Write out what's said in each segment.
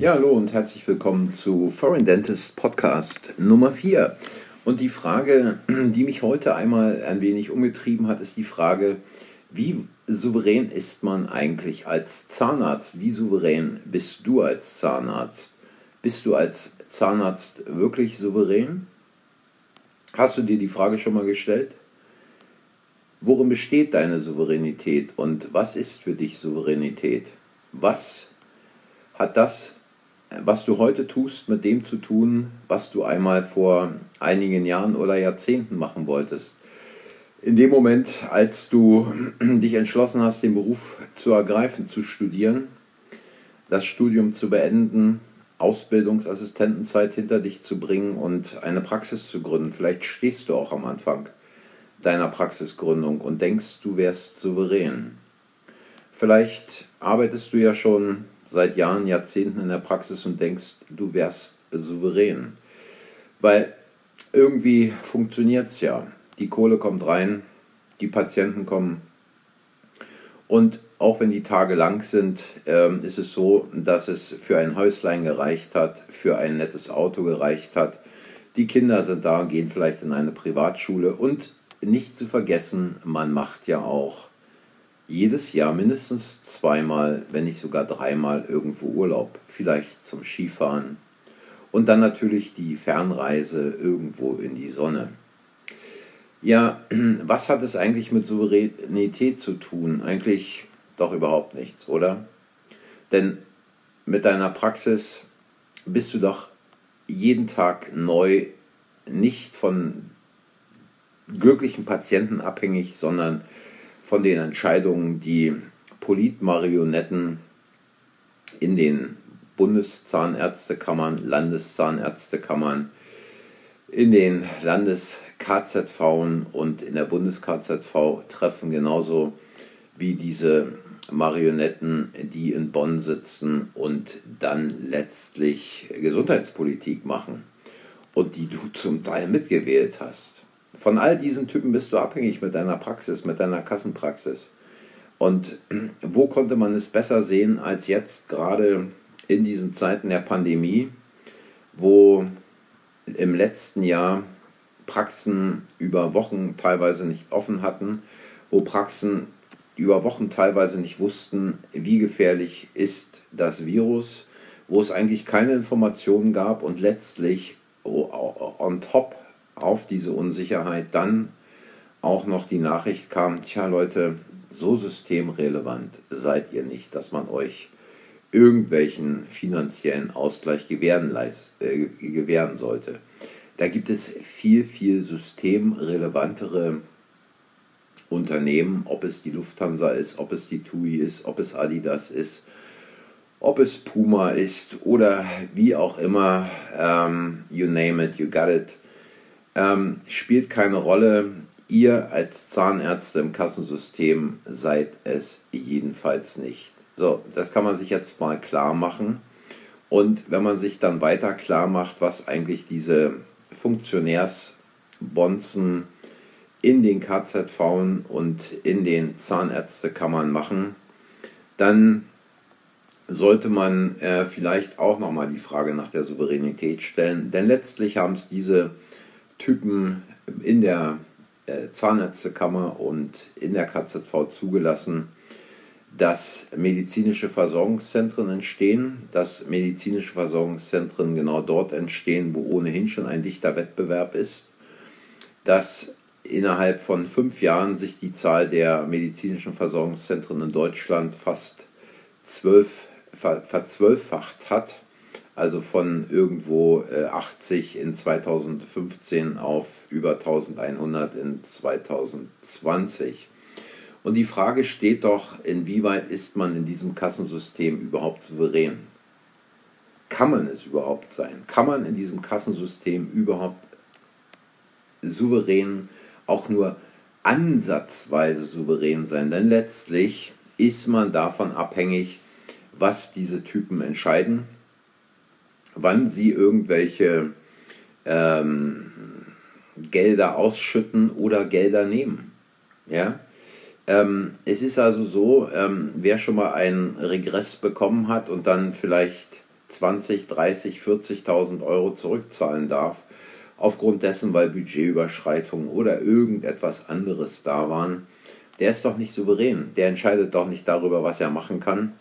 Ja, hallo und herzlich willkommen zu Foreign Dentist Podcast Nummer 4. Und die Frage, die mich heute einmal ein wenig umgetrieben hat, ist die Frage, wie souverän ist man eigentlich als Zahnarzt? Wie souverän bist du als Zahnarzt? Bist du als Zahnarzt wirklich souverän? Hast du dir die Frage schon mal gestellt? Worin besteht deine Souveränität und was ist für dich Souveränität? Was hat das was du heute tust, mit dem zu tun, was du einmal vor einigen Jahren oder Jahrzehnten machen wolltest. In dem Moment, als du dich entschlossen hast, den Beruf zu ergreifen, zu studieren, das Studium zu beenden, Ausbildungsassistentenzeit hinter dich zu bringen und eine Praxis zu gründen. Vielleicht stehst du auch am Anfang deiner Praxisgründung und denkst, du wärst souverän. Vielleicht arbeitest du ja schon seit Jahren, Jahrzehnten in der Praxis und denkst, du wärst souverän. Weil irgendwie funktioniert es ja. Die Kohle kommt rein, die Patienten kommen. Und auch wenn die Tage lang sind, äh, ist es so, dass es für ein Häuslein gereicht hat, für ein nettes Auto gereicht hat. Die Kinder sind da, gehen vielleicht in eine Privatschule und nicht zu vergessen, man macht ja auch jedes Jahr mindestens zweimal, wenn nicht sogar dreimal irgendwo Urlaub, vielleicht zum Skifahren und dann natürlich die Fernreise irgendwo in die Sonne. Ja, was hat es eigentlich mit Souveränität zu tun? Eigentlich doch überhaupt nichts, oder? Denn mit deiner Praxis bist du doch jeden Tag neu nicht von glücklichen Patienten abhängig, sondern von den Entscheidungen, die Politmarionetten in den Bundeszahnärztekammern, Landeszahnärztekammern, in den Landes-KZV und in der Bundes-KZV treffen, genauso wie diese Marionetten, die in Bonn sitzen und dann letztlich Gesundheitspolitik machen und die du zum Teil mitgewählt hast. Von all diesen Typen bist du abhängig mit deiner Praxis, mit deiner Kassenpraxis. Und wo konnte man es besser sehen als jetzt, gerade in diesen Zeiten der Pandemie, wo im letzten Jahr Praxen über Wochen teilweise nicht offen hatten, wo Praxen über Wochen teilweise nicht wussten, wie gefährlich ist das Virus, wo es eigentlich keine Informationen gab und letztlich on top auf diese Unsicherheit dann auch noch die Nachricht kam, tja Leute, so systemrelevant seid ihr nicht, dass man euch irgendwelchen finanziellen Ausgleich gewähren, äh, gewähren sollte. Da gibt es viel, viel systemrelevantere Unternehmen, ob es die Lufthansa ist, ob es die TUI ist, ob es Adidas ist, ob es Puma ist oder wie auch immer, um, you name it, you got it ähm, spielt keine Rolle. Ihr als Zahnärzte im Kassensystem seid es jedenfalls nicht. So, das kann man sich jetzt mal klar machen. Und wenn man sich dann weiter klar macht, was eigentlich diese Funktionärsbonzen in den KZV und in den Zahnärztekammern machen, dann sollte man äh, vielleicht auch nochmal die Frage nach der Souveränität stellen. Denn letztlich haben es diese Typen in der äh, Zahnärztekammer und in der KZV zugelassen, dass medizinische Versorgungszentren entstehen, dass medizinische Versorgungszentren genau dort entstehen, wo ohnehin schon ein dichter Wettbewerb ist, dass innerhalb von fünf Jahren sich die Zahl der medizinischen Versorgungszentren in Deutschland fast zwölf, ver, verzwölffacht hat also von irgendwo 80 äh, in 2015 auf über 1100 in 2020. Und die Frage steht doch, inwieweit ist man in diesem Kassensystem überhaupt souverän? Kann man es überhaupt sein? Kann man in diesem Kassensystem überhaupt souverän, auch nur ansatzweise souverän sein? Denn letztlich ist man davon abhängig, was diese Typen entscheiden wann sie irgendwelche ähm, Gelder ausschütten oder Gelder nehmen. Ja? Ähm, es ist also so, ähm, wer schon mal einen Regress bekommen hat und dann vielleicht 20, 30, 40.000 Euro zurückzahlen darf, aufgrund dessen, weil Budgetüberschreitungen oder irgendetwas anderes da waren, der ist doch nicht souverän. Der entscheidet doch nicht darüber, was er machen kann.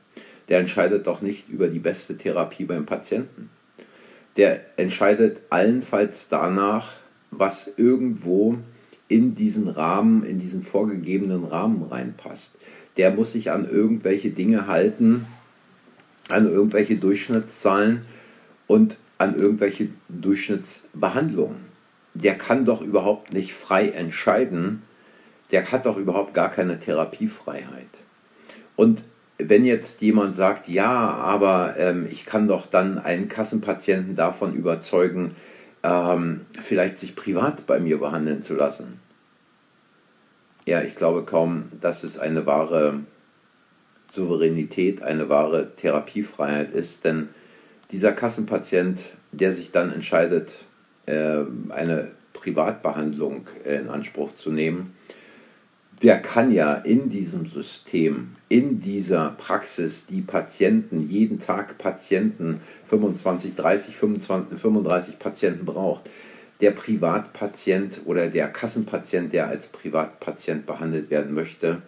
Der entscheidet doch nicht über die beste Therapie beim Patienten. Der entscheidet allenfalls danach, was irgendwo in diesen Rahmen, in diesen vorgegebenen Rahmen reinpasst. Der muss sich an irgendwelche Dinge halten, an irgendwelche Durchschnittszahlen und an irgendwelche Durchschnittsbehandlungen. Der kann doch überhaupt nicht frei entscheiden, der hat doch überhaupt gar keine Therapiefreiheit. Und wenn jetzt jemand sagt, ja, aber ähm, ich kann doch dann einen Kassenpatienten davon überzeugen, ähm, vielleicht sich privat bei mir behandeln zu lassen. Ja, ich glaube kaum, dass es eine wahre Souveränität, eine wahre Therapiefreiheit ist, denn dieser Kassenpatient, der sich dann entscheidet, äh, eine Privatbehandlung in Anspruch zu nehmen, der kann ja in diesem System, in dieser Praxis, die Patienten, jeden Tag Patienten, 25, 30, 25, 35 Patienten braucht, der Privatpatient oder der Kassenpatient, der als Privatpatient behandelt werden möchte,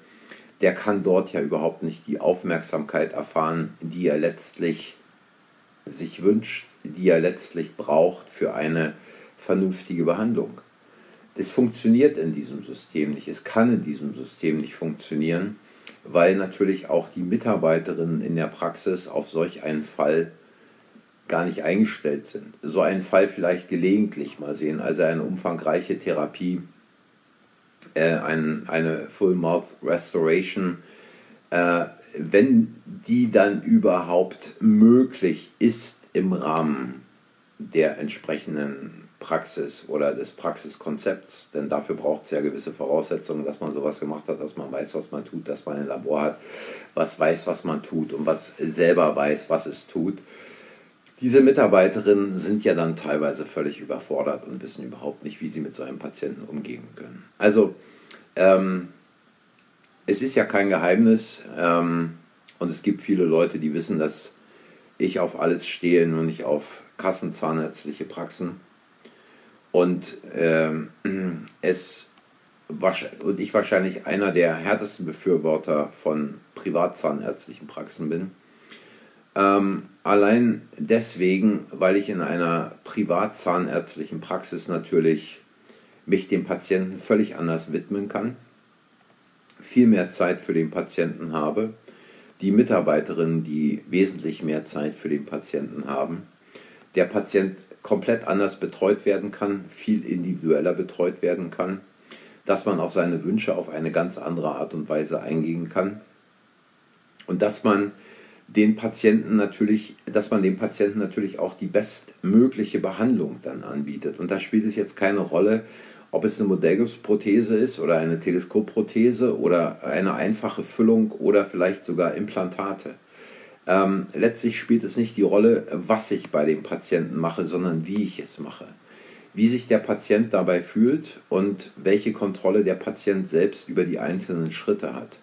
der kann dort ja überhaupt nicht die Aufmerksamkeit erfahren, die er letztlich sich wünscht, die er letztlich braucht für eine vernünftige Behandlung. Es funktioniert in diesem System nicht, es kann in diesem System nicht funktionieren, weil natürlich auch die Mitarbeiterinnen in der Praxis auf solch einen Fall gar nicht eingestellt sind. So einen Fall vielleicht gelegentlich mal sehen, also eine umfangreiche Therapie, äh, ein, eine Full Mouth Restoration, äh, wenn die dann überhaupt möglich ist im Rahmen der entsprechenden Praxis oder des Praxiskonzepts, denn dafür braucht es ja gewisse Voraussetzungen, dass man sowas gemacht hat, dass man weiß, was man tut, dass man ein Labor hat, was weiß, was man tut und was selber weiß, was es tut. Diese Mitarbeiterinnen sind ja dann teilweise völlig überfordert und wissen überhaupt nicht, wie sie mit so einem Patienten umgehen können. Also ähm, es ist ja kein Geheimnis ähm, und es gibt viele Leute, die wissen, dass ich auf alles stehe, nur nicht auf kassenzahnärztliche Praxen. Und ähm, es und ich wahrscheinlich einer der härtesten Befürworter von privatzahnärztlichen Praxen bin. Ähm, allein deswegen, weil ich in einer privatzahnärztlichen Praxis natürlich mich dem Patienten völlig anders widmen kann, viel mehr Zeit für den Patienten habe, die Mitarbeiterinnen, die wesentlich mehr Zeit für den Patienten haben, der Patient komplett anders betreut werden kann, viel individueller betreut werden kann, dass man auf seine Wünsche auf eine ganz andere Art und Weise eingehen kann und dass man den Patienten natürlich, dass man dem Patienten natürlich auch die bestmögliche Behandlung dann anbietet. Und da spielt es jetzt keine Rolle, ob es eine Modellgipsprothese ist oder eine Teleskopprothese oder eine einfache Füllung oder vielleicht sogar Implantate. Ähm, letztlich spielt es nicht die Rolle, was ich bei dem Patienten mache, sondern wie ich es mache. Wie sich der Patient dabei fühlt und welche Kontrolle der Patient selbst über die einzelnen Schritte hat.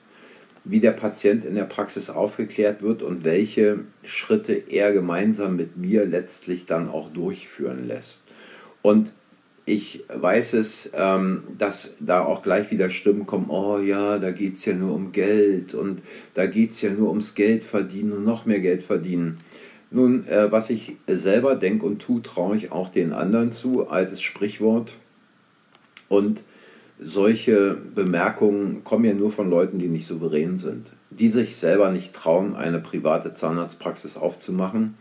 Wie der Patient in der Praxis aufgeklärt wird und welche Schritte er gemeinsam mit mir letztlich dann auch durchführen lässt. Und ich weiß es, ähm, dass da auch gleich wieder Stimmen kommen, oh ja, da geht es ja nur um Geld und da geht es ja nur ums Geld verdienen und noch mehr Geld verdienen. Nun, äh, was ich selber denke und tue, traue ich auch den anderen zu, altes Sprichwort. Und solche Bemerkungen kommen ja nur von Leuten, die nicht souverän sind, die sich selber nicht trauen, eine private Zahnarztpraxis aufzumachen,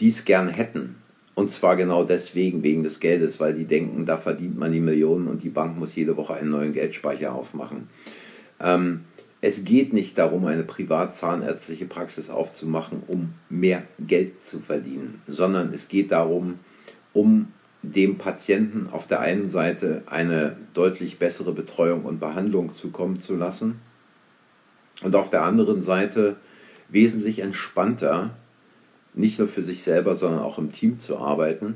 die es gern hätten, und zwar genau deswegen, wegen des Geldes, weil die denken, da verdient man die Millionen und die Bank muss jede Woche einen neuen Geldspeicher aufmachen. Ähm, es geht nicht darum, eine privat-zahnärztliche Praxis aufzumachen, um mehr Geld zu verdienen, sondern es geht darum, um dem Patienten auf der einen Seite eine deutlich bessere Betreuung und Behandlung zukommen zu lassen und auf der anderen Seite wesentlich entspannter nicht nur für sich selber, sondern auch im Team zu arbeiten.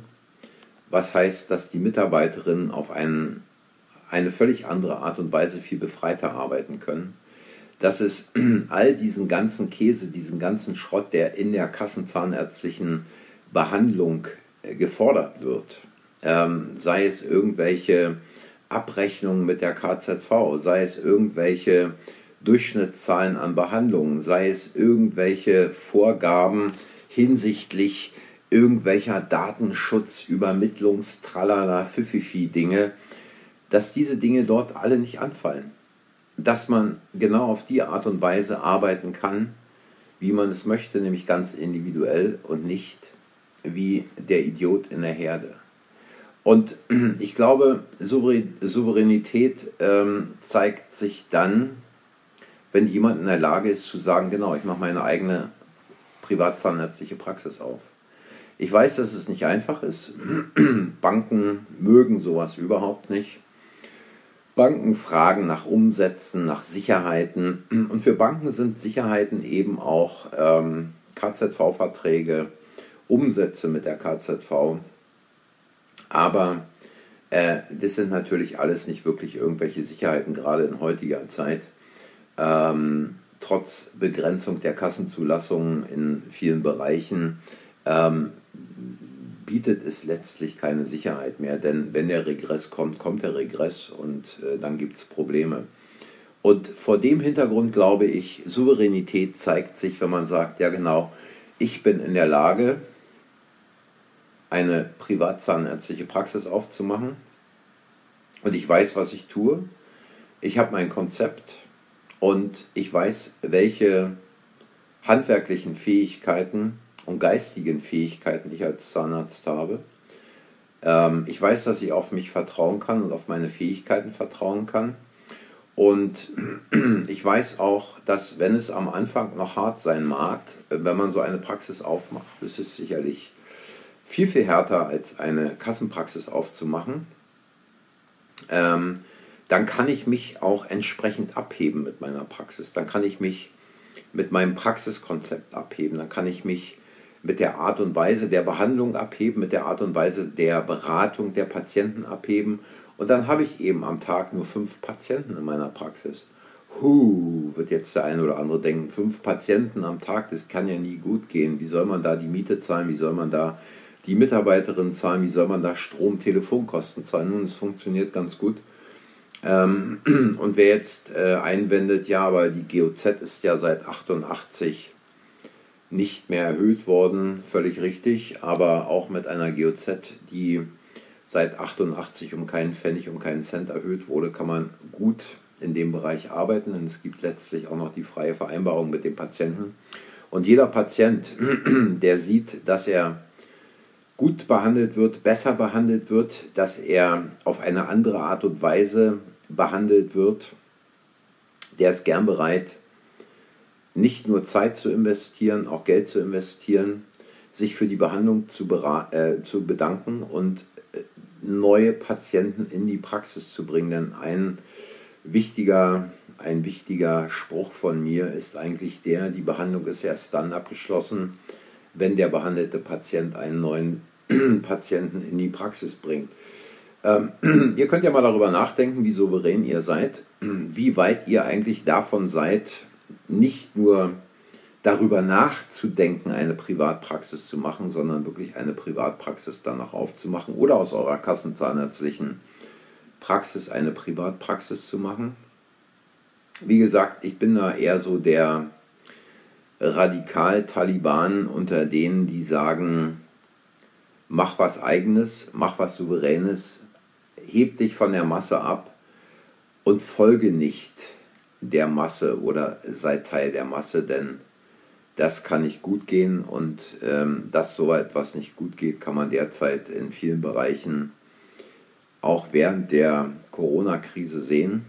Was heißt, dass die Mitarbeiterinnen auf einen, eine völlig andere Art und Weise viel befreiter arbeiten können. dass es all diesen ganzen Käse, diesen ganzen Schrott, der in der kassenzahnärztlichen Behandlung äh, gefordert wird, ähm, sei es irgendwelche Abrechnungen mit der KZV, sei es irgendwelche Durchschnittszahlen an Behandlungen, sei es irgendwelche Vorgaben hinsichtlich irgendwelcher Datenschutz, Übermittlungs, tralala, Fififi Dinge, dass diese Dinge dort alle nicht anfallen. Dass man genau auf die Art und Weise arbeiten kann, wie man es möchte, nämlich ganz individuell und nicht wie der Idiot in der Herde. Und ich glaube, Souveränität ähm, zeigt sich dann, wenn jemand in der Lage ist zu sagen, genau, ich mache meine eigene privatzahnärztliche Praxis auf. Ich weiß, dass es nicht einfach ist. Banken mögen sowas überhaupt nicht. Banken fragen nach Umsätzen, nach Sicherheiten. Und für Banken sind Sicherheiten eben auch ähm, KZV-Verträge, Umsätze mit der KZV. Aber äh, das sind natürlich alles nicht wirklich irgendwelche Sicherheiten, gerade in heutiger Zeit. Ähm, trotz Begrenzung der Kassenzulassungen in vielen Bereichen ähm, bietet es letztlich keine Sicherheit mehr, denn wenn der Regress kommt, kommt der Regress und äh, dann gibt es Probleme. Und vor dem Hintergrund glaube ich, Souveränität zeigt sich, wenn man sagt, ja genau, ich bin in der Lage, eine privatzahnärztliche Praxis aufzumachen und ich weiß, was ich tue. Ich habe mein Konzept und ich weiß, welche handwerklichen Fähigkeiten und geistigen Fähigkeiten ich als Zahnarzt habe. Ähm, ich weiß, dass ich auf mich vertrauen kann und auf meine Fähigkeiten vertrauen kann. Und ich weiß auch, dass wenn es am Anfang noch hart sein mag, wenn man so eine Praxis aufmacht, ist es sicherlich viel, viel härter als eine Kassenpraxis aufzumachen, ähm, dann kann ich mich auch entsprechend abheben mit meiner Praxis. Dann kann ich mich mit meinem Praxiskonzept abheben. Dann kann ich mich mit der Art und Weise der Behandlung abheben, mit der Art und Weise der Beratung der Patienten abheben. Und dann habe ich eben am Tag nur fünf Patienten in meiner Praxis. Huh, wird jetzt der eine oder andere denken, fünf Patienten am Tag, das kann ja nie gut gehen. Wie soll man da die Miete zahlen? Wie soll man da die Mitarbeiterin zahlen? Wie soll man da Strom, Telefonkosten zahlen? Nun, es funktioniert ganz gut. Ähm, und wer jetzt äh, einwendet, ja, aber die GOZ ist ja seit 88 nicht mehr erhöht worden, völlig richtig, aber auch mit einer GOZ, die seit 88 um keinen Pfennig, um keinen Cent erhöht wurde, kann man gut in dem Bereich arbeiten, denn es gibt letztlich auch noch die freie Vereinbarung mit dem Patienten. Und jeder Patient, der sieht, dass er gut behandelt wird, besser behandelt wird, dass er auf eine andere Art und Weise behandelt wird, der ist gern bereit, nicht nur Zeit zu investieren, auch Geld zu investieren, sich für die Behandlung zu, äh, zu bedanken und äh, neue Patienten in die Praxis zu bringen. Denn ein wichtiger, ein wichtiger Spruch von mir ist eigentlich der, die Behandlung ist erst dann abgeschlossen, wenn der behandelte Patient einen neuen Patienten in die Praxis bringt. Ähm, ihr könnt ja mal darüber nachdenken, wie souverän ihr seid, wie weit ihr eigentlich davon seid, nicht nur darüber nachzudenken, eine Privatpraxis zu machen, sondern wirklich eine Privatpraxis danach aufzumachen oder aus eurer kassenzahnärztlichen Praxis eine Privatpraxis zu machen. Wie gesagt, ich bin da eher so der Radikal-Taliban unter denen, die sagen, mach was eigenes, mach was souveränes, heb dich von der Masse ab und folge nicht der Masse oder sei Teil der Masse, denn das kann nicht gut gehen und ähm, dass so etwas nicht gut geht, kann man derzeit in vielen Bereichen auch während der Corona-Krise sehen.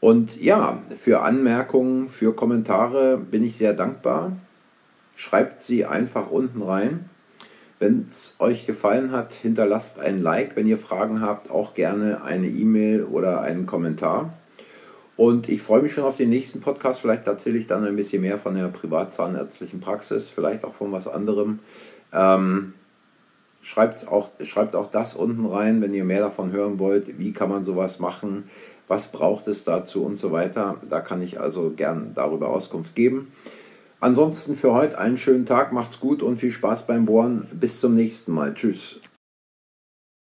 Und ja, für Anmerkungen, für Kommentare bin ich sehr dankbar. Schreibt sie einfach unten rein. Wenn es euch gefallen hat, hinterlasst ein Like. Wenn ihr Fragen habt, auch gerne eine E-Mail oder einen Kommentar. Und ich freue mich schon auf den nächsten Podcast. Vielleicht erzähle ich dann ein bisschen mehr von der privatzahnärztlichen Praxis, vielleicht auch von was anderem. Ähm, schreibt, auch, schreibt auch das unten rein, wenn ihr mehr davon hören wollt. Wie kann man sowas machen? Was braucht es dazu und so weiter. Da kann ich also gern darüber Auskunft geben. Ansonsten für heute einen schönen Tag, macht's gut und viel Spaß beim Bohren. Bis zum nächsten Mal. Tschüss.